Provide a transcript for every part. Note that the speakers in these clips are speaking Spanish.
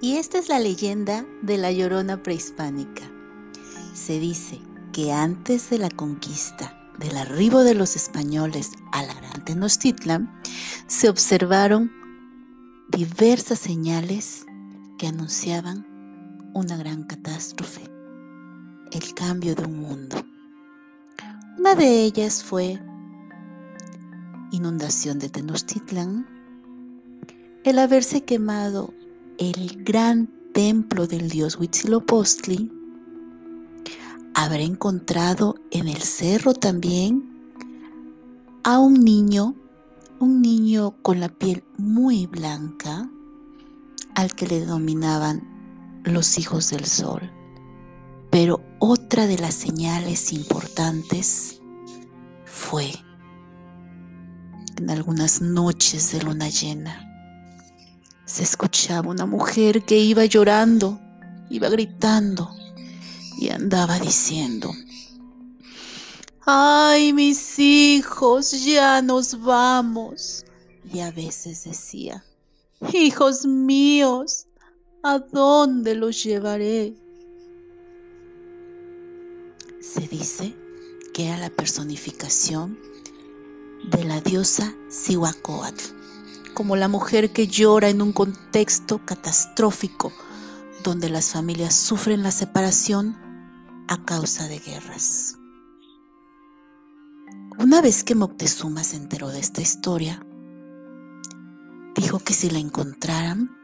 Y esta es la leyenda de la Llorona prehispánica. Se dice que antes de la conquista, del arribo de los españoles a la Gran Tenochtitlan, se observaron diversas señales que anunciaban una gran catástrofe, el cambio de un mundo. Una de ellas fue inundación de Tenochtitlan, el haberse quemado el gran templo del dios Huitzilopochtli, haber encontrado en el cerro también a un niño, un niño con la piel muy blanca, al que le denominaban los hijos del sol. Pero otra de las señales importantes fue en algunas noches de luna llena. Se escuchaba una mujer que iba llorando, iba gritando y andaba diciendo, ay mis hijos, ya nos vamos. Y a veces decía, hijos míos, ¿a dónde los llevaré? Se dice que era la personificación de la diosa Cihuacóatl, como la mujer que llora en un contexto catastrófico donde las familias sufren la separación a causa de guerras. Una vez que Moctezuma se enteró de esta historia, dijo que si la encontraran,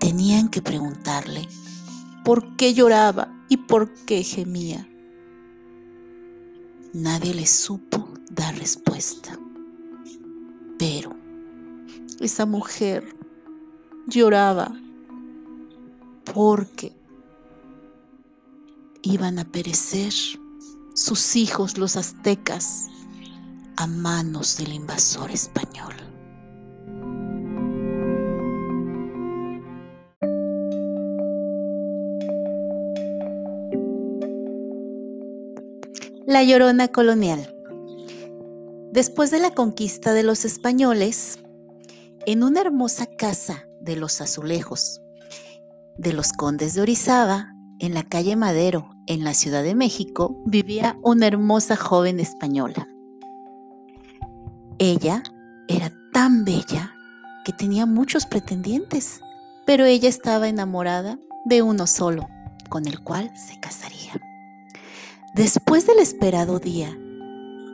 tenían que preguntarle por qué lloraba y por qué gemía. Nadie le supo dar respuesta. Pero esa mujer lloraba porque iban a perecer sus hijos los aztecas a manos del invasor español. La Llorona Colonial. Después de la conquista de los españoles, en una hermosa casa de los azulejos de los condes de Orizaba, en la calle Madero, en la Ciudad de México, vivía una hermosa joven española. Ella era tan bella que tenía muchos pretendientes, pero ella estaba enamorada de uno solo, con el cual se casaría. Después del esperado día,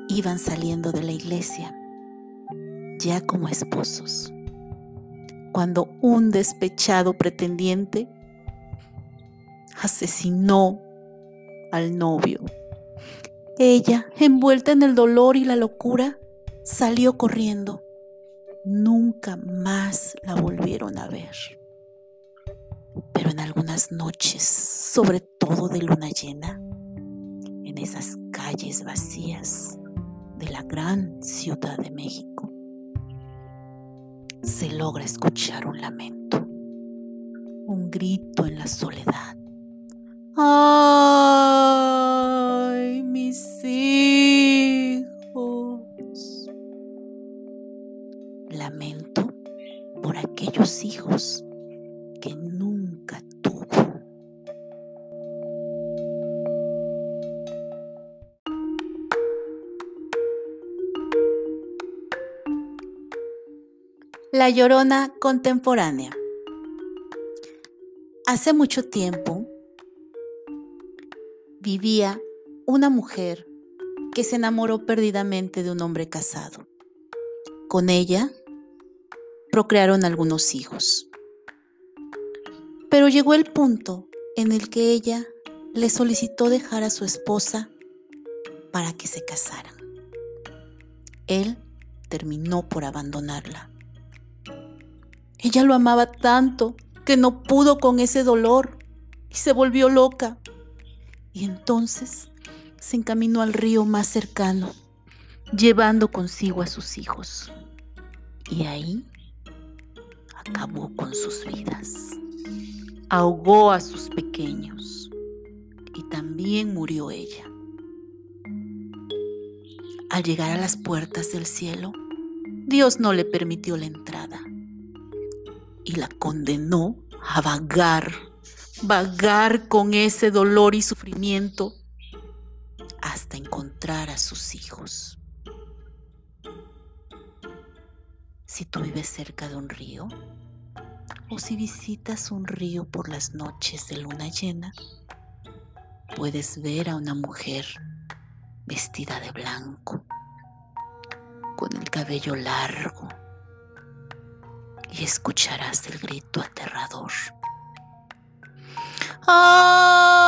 iban saliendo de la iglesia, ya como esposos, cuando un despechado pretendiente asesinó al novio. Ella, envuelta en el dolor y la locura, salió corriendo. Nunca más la volvieron a ver. Pero en algunas noches, sobre todo de luna llena, en esas calles vacías, de la gran Ciudad de México, se logra escuchar un lamento, un grito en la soledad. ¡Ay, mis hijos! Lamento por aquellos hijos que nunca La Llorona contemporánea. Hace mucho tiempo vivía una mujer que se enamoró perdidamente de un hombre casado. Con ella procrearon algunos hijos. Pero llegó el punto en el que ella le solicitó dejar a su esposa para que se casaran. Él terminó por abandonarla. Ella lo amaba tanto que no pudo con ese dolor y se volvió loca. Y entonces se encaminó al río más cercano, llevando consigo a sus hijos. Y ahí acabó con sus vidas. Ahogó a sus pequeños y también murió ella. Al llegar a las puertas del cielo, Dios no le permitió la entrada y la condenó a vagar, vagar con ese dolor y sufrimiento hasta encontrar a sus hijos. Si tú vives cerca de un río o si visitas un río por las noches de luna llena, puedes ver a una mujer vestida de blanco, con el cabello largo, escucharás el grito aterrador. ¡Ah!